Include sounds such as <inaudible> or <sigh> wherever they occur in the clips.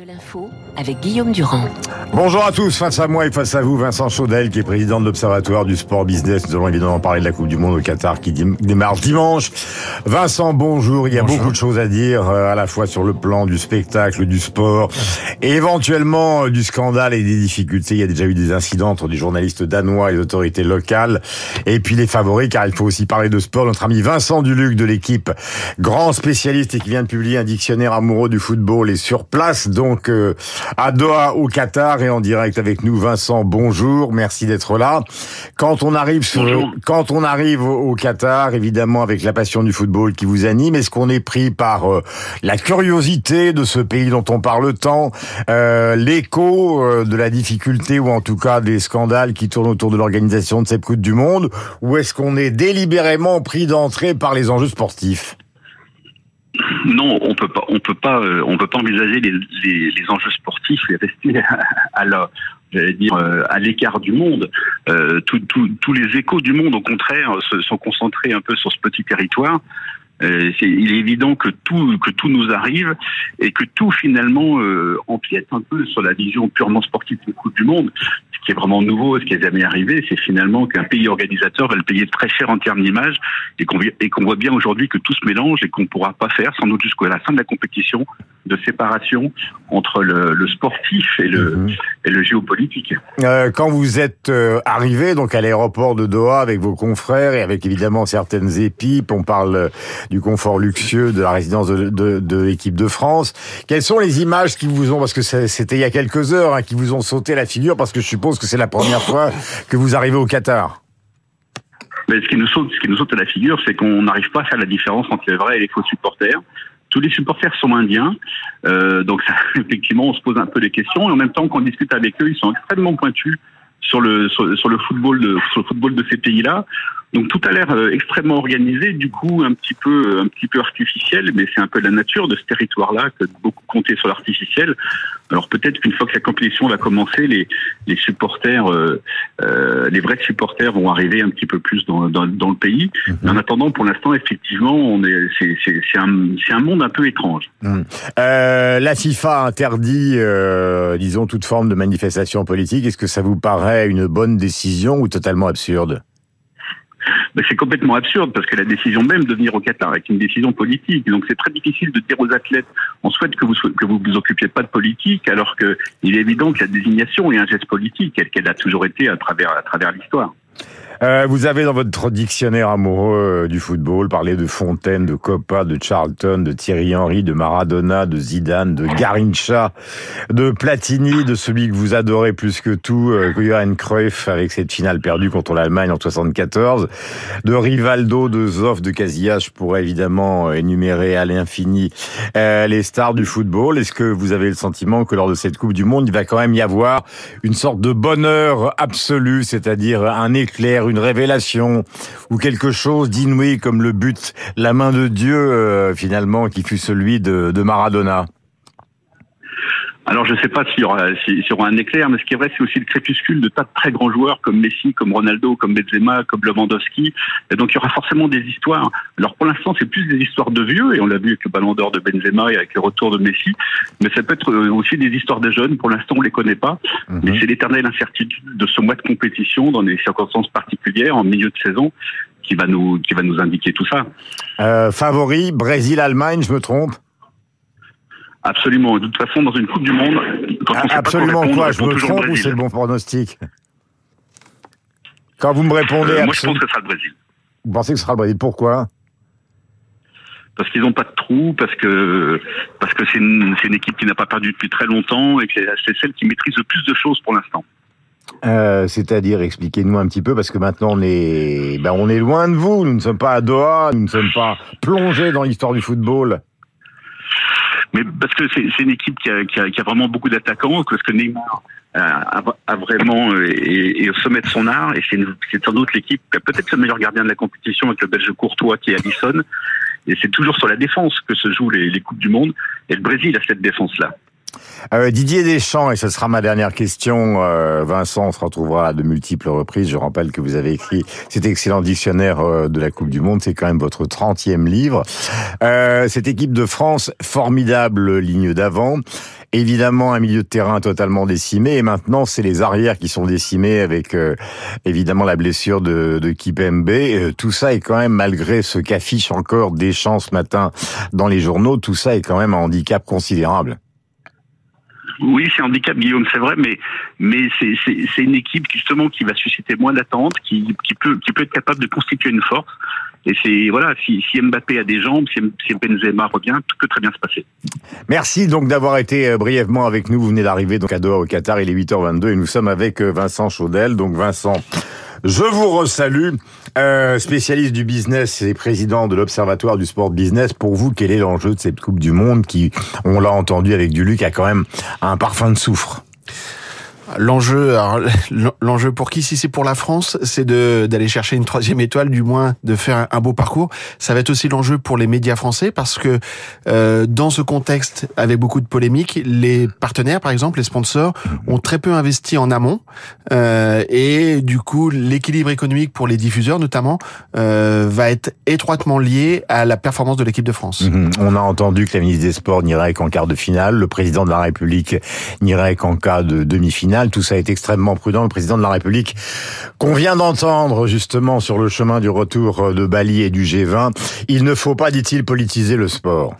de l'info avec Guillaume Durand. Bonjour à tous, face à moi et face à vous, Vincent Chaudel, qui est président de l'Observatoire du sport business. Nous allons évidemment parler de la Coupe du Monde au Qatar qui démarre dimanche. Vincent, bonjour. Il y a beaucoup de choses à dire, euh, à la fois sur le plan du spectacle, du sport, et éventuellement euh, du scandale et des difficultés. Il y a déjà eu des incidents entre des journalistes danois et les autorités locales. Et puis les favoris, car il faut aussi parler de sport. Notre ami Vincent Duluc de l'équipe, grand spécialiste et qui vient de publier un dictionnaire amoureux du football, est sur place donc euh, à Doha au Qatar et en direct avec nous Vincent. Bonjour, merci d'être là. Quand on arrive sur, quand on arrive au Qatar, évidemment avec la passion du football qui vous anime, est-ce qu'on est pris par euh, la curiosité de ce pays dont on parle tant, euh, l'écho de la difficulté ou en tout cas des scandales qui tournent autour de l'organisation de cette Coupe du Monde, ou est-ce qu'on est délibérément pris d'entrée par les enjeux sportifs? Non, on peut pas, on peut pas, euh, on peut pas envisager les, les, enjeux sportifs et rester <laughs> à, la, j'allais dire, euh, à l'écart du monde. Euh, tous les échos du monde, au contraire, se, sont concentrés un peu sur ce petit territoire. Euh, il est évident que tout que tout nous arrive et que tout finalement euh, empiète un peu sur la vision purement sportive du Coupe du Monde. Ce qui est vraiment nouveau, ce qui est jamais arrivé, c'est finalement qu'un pays organisateur va le payer très cher en termes d'image et qu'on et qu'on voit bien aujourd'hui que tout se mélange et qu'on ne pourra pas faire sans doute jusqu'à la fin de la compétition de séparation entre le, le sportif et le, mhm. et le géopolitique. Euh, quand vous êtes euh, arrivé donc à l'aéroport de Doha avec vos confrères et avec évidemment certaines épipes, on parle du confort luxueux de la résidence de, de, de l'équipe de France. Quelles sont les images qui vous ont, parce que c'était il y a quelques heures, hein, qui vous ont sauté la figure, parce que je suppose que c'est la première fois que vous arrivez au Qatar? Mais ce qui nous saute, ce qui nous saute à la figure, c'est qu'on n'arrive pas à faire la différence entre les vrais et les faux supporters tous les supporters sont indiens, euh, donc ça, <laughs> effectivement on se pose un peu des questions et en même temps qu'on discute avec eux, ils sont extrêmement pointus sur le sur, le football de sur le football de ces pays-là. Donc tout a l'air euh, extrêmement organisé, du coup un petit peu un petit peu artificiel, mais c'est un peu la nature de ce territoire-là que de beaucoup compter sur l'artificiel. Alors peut-être qu'une fois que la compétition va commencer, les, les supporters, euh, euh, les vrais supporters vont arriver un petit peu plus dans, dans, dans le pays. Mhm. Mais en attendant, pour l'instant, effectivement, on est c'est c'est un c'est un monde un peu étrange. Mhm. Euh, la FIFA interdit, euh, disons, toute forme de manifestation politique. Est-ce que ça vous paraît une bonne décision ou totalement absurde? C'est complètement absurde parce que la décision même de venir au Qatar est une décision politique. Donc c'est très difficile de dire aux athlètes on souhaite que vous que vous occupiez pas de politique alors que il est évident que la désignation est un geste politique qu'elle a toujours été à travers l'histoire. Euh, vous avez dans votre dictionnaire amoureux euh, du football parlé de Fontaine, de Coppa, de Charlton, de Thierry Henry, de Maradona, de Zidane, de Garincha, de Platini, de celui que vous adorez plus que tout, euh, Johan Cruyff avec cette finale perdue contre l'Allemagne en 74, de Rivaldo, de Zoff, de Casillas. Je pourrais évidemment énumérer à l'infini les stars du football. Est-ce que vous avez le sentiment que lors de cette Coupe du Monde, il va quand même y avoir une sorte de bonheur absolu, c'est-à-dire un éclair, une révélation ou quelque chose d'inouï comme le but, la main de Dieu euh, finalement qui fut celui de, de Maradona alors je ne sais pas s'il y, aura, s'il y aura un éclair, mais ce qui est vrai, c'est aussi le crépuscule de tas de très grands joueurs comme Messi, comme Ronaldo, comme Benzema, comme Lewandowski. Et donc il y aura forcément des histoires. Alors pour l'instant, c'est plus des histoires de vieux, et on l'a vu avec le Ballon d'Or de Benzema et avec le retour de Messi. Mais ça peut être euh, aussi des histoires de jeunes. Pour l'instant, on les connaît pas. Mhm. Mais c'est l'éternelle incertitude de ce mois de compétition dans des circonstances particulières en milieu de saison qui va nous qui va nous indiquer tout ça. Euh, favori Brésil-Allemagne, je me trompe? Absolument. De toute façon, dans une Coupe du Monde, quand on absolument quoi, quoi Je me trompe ou c'est le bon pronostic Quand vous me répondez, euh, moi je pense que ce sera le Brésil. Vous pensez que ce sera le Brésil? Pourquoi? Parce qu'ils n'ont pas de trou, parce que parce que c'est une, une, équipe qui n'a pas perdu depuis très longtemps et que c'est celle qui maîtrise le plus de choses pour l'instant. Euh, C'est-à-dire, expliquez-nous un petit peu, parce que maintenant on est, ben on est loin de vous. Nous ne sommes pas à Doha, nous ne sommes pas plongés dans l'histoire du football mais parce que c'est une équipe qui a, vraiment beaucoup d'attaquants, parce que Neymar a, a vraiment euh, est, est, au sommet de son art, et c'est sans doute l'équipe qui a peut-être le meilleur gardien de la compétition avec le Belge Courtois qui est Allison. Et c'est toujours sur la défense que se jouent les, les coupes du monde, et le Brésil a cette défense-là. Euh, Didier Deschamps, et ce sera ma dernière question, euh, Vincent, on se retrouvera de multiples reprises. Je rappelle que vous avez écrit cet excellent dictionnaire euh, de la Coupe du Monde, c'est quand même votre 30e livre. Euh, cette équipe de France, formidable ligne d'avant. Évidemment, un milieu de terrain totalement décimé. Et maintenant, c'est les arrières qui sont décimés avec euh, évidemment la blessure de, de Kipembe. Tout ça est quand même, malgré ce qu'affiche encore Deschamps ce matin dans les journaux, tout ça est quand même un handicap considérable. Oui, c'est handicap, Guillaume, c'est vrai, mais c'est une équipe justement qui va susciter moins d'attentes, qui, peut être capable de constituer une force. Et voilà, si, Mbappé a des jambes, si, si Benzema revient, tout peut très bien se passer. Merci donc d'avoir été euh, brièvement avec nous. Vous venez d'arriver donc à Doha au Qatar, il est 8h22 et nous sommes avec euh, Vincent Chaudel. Donc Vincent, je vous resalue, euh, spécialiste du business et président de l'Observatoire du sport business. Pour vous, quel est l'enjeu de cette Coupe du Monde qui, on l'a entendu avec du Luc, a quand même un parfum de soufre? L'enjeu, <laughs> l'enjeu pour qui? Si c'est pour la France, c'est de d'aller chercher une troisième étoile, du moins de faire un beau parcours. Ça va être aussi l'enjeu pour les médias français parce que euh, dans ce contexte, avec beaucoup de polémiques, les partenaires, par exemple, les sponsors, ont très peu investi en amont euh, et du coup, l'équilibre économique pour les diffuseurs, notamment, euh, va être étroitement lié à la performance de l'équipe de France. Mmh. On a entendu que la ministre des Sports n'irait qu'en quart de finale, le président de la République n'irait qu'en cas de demi-finale. Tout ça est extrêmement prudent. Le président de la République, qu'on vient d'entendre justement sur le chemin du retour de Bali et du G20, il ne faut pas, dit-il, politiser le sport.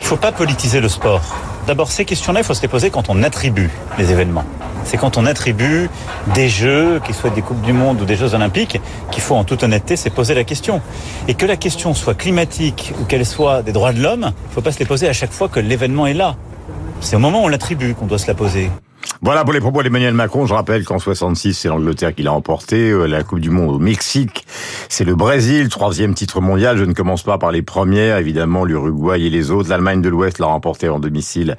Il ne faut pas politiser le sport. D'abord, ces questions-là, il faut se les poser quand on attribue les événements. C'est quand on attribue des jeux, qu'ils soient des Coupes du Monde ou des Jeux Olympiques, qu'il faut en toute honnêteté se poser la question. Et que la question soit climatique ou qu'elle soit des droits de l'homme, il ne faut pas se les poser à chaque fois que l'événement est là. C'est au moment où on l'attribue qu'on doit se la poser. Voilà pour les propos d'Emmanuel Macron. Je rappelle qu'en 66, c'est l'Angleterre qui l'a emporté. Euh, la Coupe du Monde au Mexique, c'est le Brésil, troisième titre mondial. Je ne commence pas par les premières, évidemment, l'Uruguay et les autres. L'Allemagne de l'Ouest l'a remporté en domicile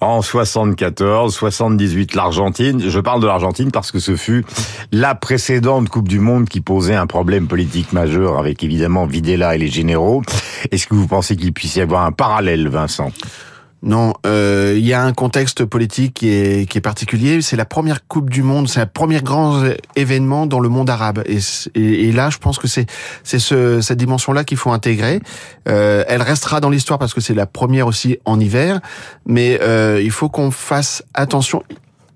en 74, 78 l'Argentine. Je parle de l'Argentine parce que ce fut la précédente Coupe du Monde qui posait un problème politique majeur avec évidemment Videla et les généraux. Est-ce que vous pensez qu'il puisse y avoir un parallèle, Vincent? Non, euh, il y a un contexte politique qui est, qui est particulier. C'est la première Coupe du Monde, c'est un premier grand événement dans le monde arabe. Et, et, là, je pense que c'est c'est ce, cette dimension-là qu'il faut intégrer. Euh, elle restera dans l'histoire parce que c'est la première aussi en hiver. Mais euh, il faut qu'on fasse attention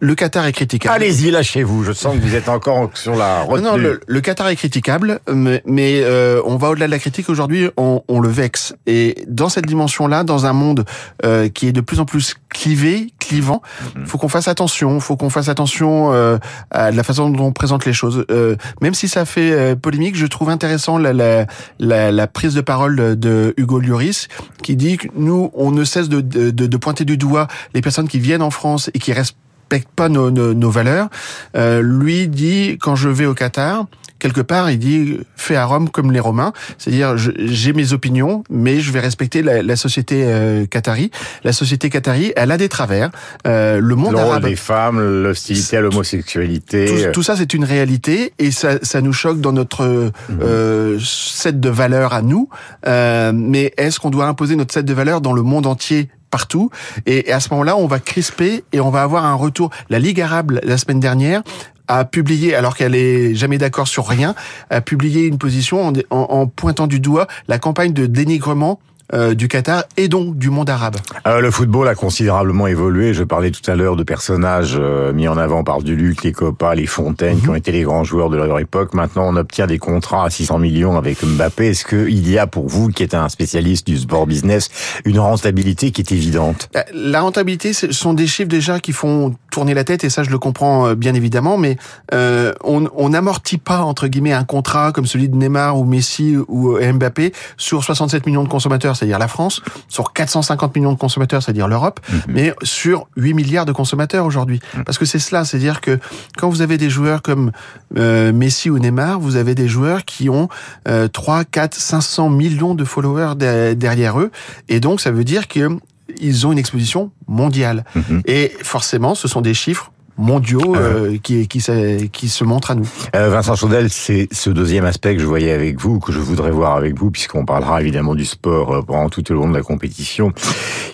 le Qatar est critiquable. Allez-y, lâchez-vous. Je sens que vous êtes encore sur la retenue. Non, le, le Qatar est critiquable, mais, mais euh, on va au-delà de la critique. Aujourd'hui, on, on, le vexe. Et dans cette dimension-là, dans un monde euh, qui est de plus en plus clivé, clivant, il mhm. faut qu'on fasse attention. Faut qu'on fasse attention euh, à la façon dont on présente les choses. Euh, même si ça fait euh, polémique, je trouve intéressant la, la, la, la, prise de parole de Hugo Lloris, qui dit que nous, on ne cesse de, de, de pointer du doigt les personnes qui viennent en France et qui restent respecte pas nos, nos, nos valeurs. Euh, lui dit quand je vais au Qatar, quelque part, il dit fais à Rome comme les Romains, c'est-à-dire j'ai mes opinions, mais je vais respecter la, la société euh, qatari. La société qatari, elle a des travers. Euh, le monde le arabe, des femmes, l'hostilité à l'homosexualité, tout, tout, ça c'est une réalité et ça, ça nous choque dans notre mmh. euh, set de valeurs à nous. Euh, mais est-ce qu'on doit imposer notre set de valeurs dans le monde entier? Partout. Et, à ce moment-là, on va crisper et on va avoir un retour. La Ligue arabe, la semaine dernière, a publié, alors qu'elle est jamais d'accord sur rien, a publié une position en, pointant du doigt la campagne de dénigrement euh, du Qatar et donc du monde arabe. Euh, le football a considérablement évolué. Je parlais tout à l'heure de personnages euh, mis en avant par Duluc, les Copa, les Fontaine, qui mhm. ont été les grands joueurs de leur époque. Maintenant, on obtient des contrats à 600 millions avec Mbappé. Est-ce qu'il y a pour vous, qui êtes un spécialiste du sport business, une rentabilité qui est évidente? La rentabilité, ce sont des chiffres déjà qui font tourner la tête, et ça, je le comprends euh, bien évidemment, mais euh, on n'amortit pas, entre guillemets, un contrat comme celui de Neymar ou Messi ou Mbappé sur 67 millions de consommateurs c'est-à-dire la France, sur 450 millions de consommateurs, c'est-à-dire l'Europe, mhm. mais sur 8 milliards de consommateurs aujourd'hui. Mhm. Parce que c'est cela, c'est-à-dire que quand vous avez des joueurs comme euh, Messi ou Neymar, vous avez des joueurs qui ont euh, 3, 4, 500 millions de followers derrière eux, et donc ça veut dire que ils ont une exposition mondiale. Mhm. Et forcément, ce sont des chiffres mondiaux qui, qui, qui, se montrent à nous. Vincent Chaudel, c'est ce deuxième aspect que je voyais avec vous, que je voudrais voir avec vous, puisqu'on parlera évidemment du sport pendant tout au long de la compétition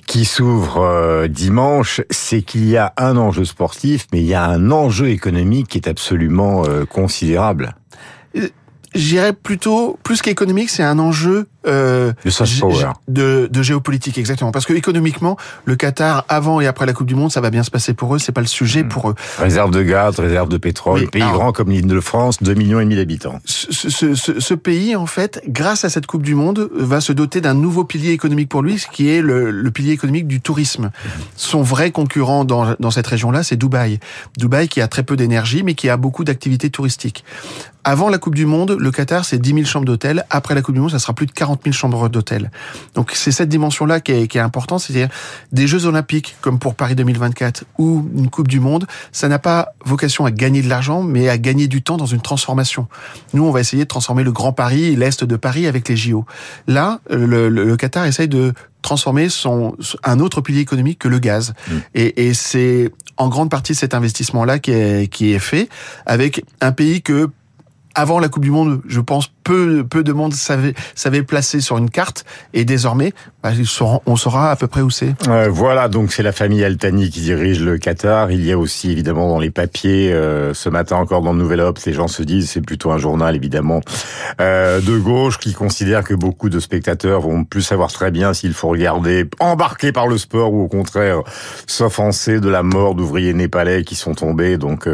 qui s'ouvre dimanche, c'est qu'il y a un enjeu sportif, mais il y a un enjeu économique qui est absolument considérable. J'irais plutôt, plus qu'économique, c'est un enjeu euh, de, de, géopolitique, exactement. Parce que économiquement, le Qatar, avant et après la Coupe du Monde, ça va bien se passer pour eux. C'est pas le sujet hmm. pour eux. Réserve de gaz, réserve de pétrole, pays grand comme l'île de France, 2 millions et demi d'habitants. Ce, ce, ce, ce, pays, en fait, grâce à cette Coupe du Monde, va se doter d'un nouveau pilier économique pour lui, ce qui est le, le pilier économique du tourisme. Son vrai concurrent dans, dans cette région-là, c'est Dubaï. Dubaï qui a très peu d'énergie, mais qui a beaucoup d'activités touristiques. Avant la Coupe du Monde, le Qatar, c'est 10 000 chambres d'hôtel. Après la Coupe du Monde, ça sera plus de 40 000 chambres d'hôtel. Donc c'est cette dimension-là qui est, qui est importante, c'est-à-dire des Jeux Olympiques comme pour Paris 2024 ou une Coupe du Monde, ça n'a pas vocation à gagner de l'argent, mais à gagner du temps dans une transformation. Nous, on va essayer de transformer le Grand Paris, l'Est de Paris avec les JO. Là, le, le, Qatar essaye de transformer son un autre pilier économique que le gaz. Mmh. Et, et c'est en grande partie cet investissement-là qui est, qui est fait avec un pays que avant la Coupe du Monde, je pense peu, peu de monde savait, savait placer sur une carte. Et désormais, bah, on saura à peu près où c'est. Euh, voilà, donc c'est la famille Altani qui dirige le Qatar. Il y a aussi évidemment dans les papiers, euh, ce matin encore dans le Nouvel Obs, les gens se disent, c'est plutôt un journal évidemment euh, de gauche qui considère que beaucoup de spectateurs vont plus savoir très bien s'il faut regarder embarqué par le sport ou au contraire s'offenser de la mort d'ouvriers népalais qui sont tombés donc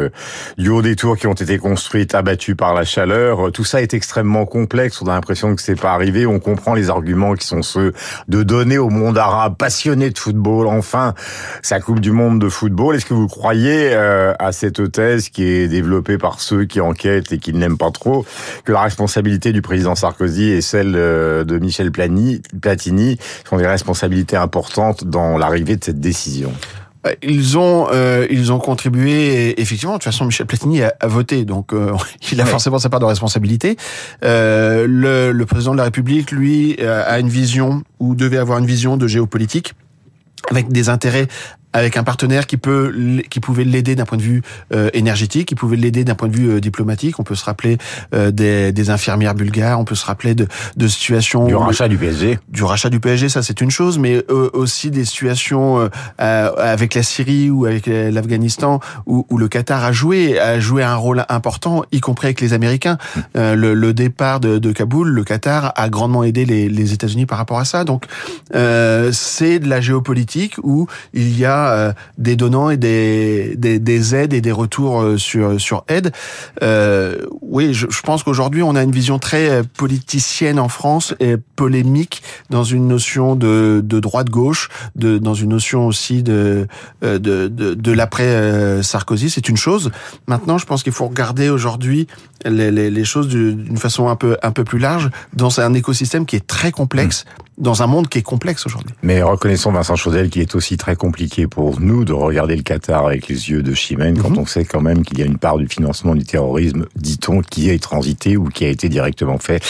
du haut des tours qui ont été construites abattus par la chaleur. Tout ça est extrêmement complexe. On a l'impression que c'est pas arrivé. On comprend les arguments qui sont ceux de donner au monde arabe passionné de football, enfin, sa Coupe du Monde de football. Est-ce que vous croyez euh, à cette thèse qui est développée par ceux qui enquêtent et qui ne l'aiment pas trop, que la responsabilité du président Sarkozy et celle euh, de Michel Platini sont des responsabilités importantes dans l'arrivée de cette décision? euh, ils ont euh, ils ont contribué effectivement. De toute façon, Michel Platini a, voté, donc euh, <laughs> il a forcément sa part de responsabilité. Euh, le, le, président de la République, lui, a une vision ou devait avoir une vision de géopolitique avec des intérêts avec un partenaire qui peut qui pouvait l'aider d'un point de vue euh, énergétique, qui pouvait l'aider d'un point de vue euh, diplomatique. On peut se rappeler euh, des, des, infirmières bulgares, on peut se rappeler de, de situations du rachat du PSG, du rachat du PSG, ça c'est une chose, mais aussi des situations avec la Syrie ou avec l'Afghanistan où, où, le Qatar a joué a joué un rôle important, y compris avec les Américains. Le, le, départ de, de, Kaboul, le Qatar a grandement aidé les, les États-Unis par rapport à ça. Donc c'est de la géopolitique où il y a euh, des donnants et des, des, des, aides et des retours euh, sur, sur aide. Euh, oui, je, je pense qu'aujourd'hui, on a une vision très politicienne en France et polémique dans une notion de, de droite-gauche, de, dans une notion aussi de, de, de, de l'après Sarkozy. C'est une chose. Maintenant, je pense qu'il faut regarder aujourd'hui les, les, les choses d'une façon un peu, un peu plus large dans un écosystème qui est très complexe. Mmh dans un monde qui est complexe aujourd'hui. Mais reconnaissons Vincent Chaudel qu'il est aussi très compliqué pour nous de regarder le Qatar avec les yeux de Chimène quand mhm. on sait quand même qu'il y a une part du financement du terrorisme, dit-on, qui est transité ou qui a été directement fait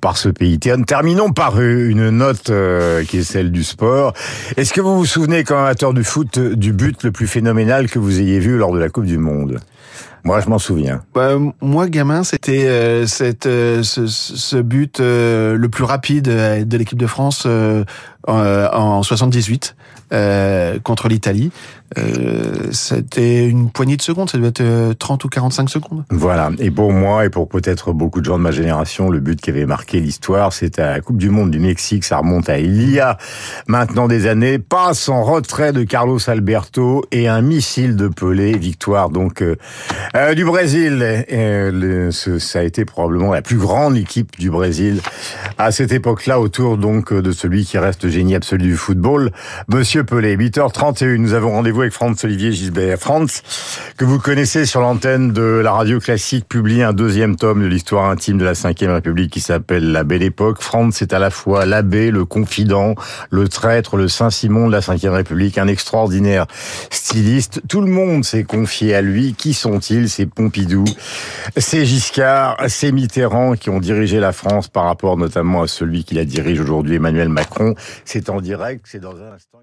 par ce pays. Terminons par une note euh, qui est celle du sport. Est-ce que vous vous souvenez, comme amateur du foot, du but le plus phénoménal que vous ayez vu lors de la Coupe du Monde? Moi, je m'en souviens. Bah, moi, gamin, c'était euh, cette, euh, ce, ce, but euh, le plus rapide de l'équipe de France en 78 contre l'Italie. Euh, c'était une poignée de secondes, ça devait être 30 ou 45 secondes. Voilà. Et pour moi, et pour peut-être beaucoup de gens de ma génération, le but qui avait marqué l'histoire, c'était la Coupe du Monde du Mexique. Ça remonte à il y a maintenant des années. Pas sans retrait de Carlos Alberto et un missile de Pelé. Victoire donc euh, du Brésil. Euh, ça a été probablement la plus grande équipe du Brésil à cette époque-là, autour donc de celui qui reste génie absolu du football, Monsieur Pelé. 8h31, nous avons rendez-vous avec Franz Olivier Gisbert. Franz, que vous connaissez sur l'antenne de la radio classique, publie un deuxième tome de l'histoire intime de la Ve République qui s'appelle La Belle Époque. Franz est à la fois l'abbé, le confident, le traître, le Saint-Simon de la Ve République, un extraordinaire styliste. Tout le monde s'est confié à lui. Qui sont-ils C'est Pompidou, c'est Giscard, c'est Mitterrand qui ont dirigé la France par rapport notamment à celui qui la dirige aujourd'hui, Emmanuel Macron? C'est en direct, c'est dans un instant.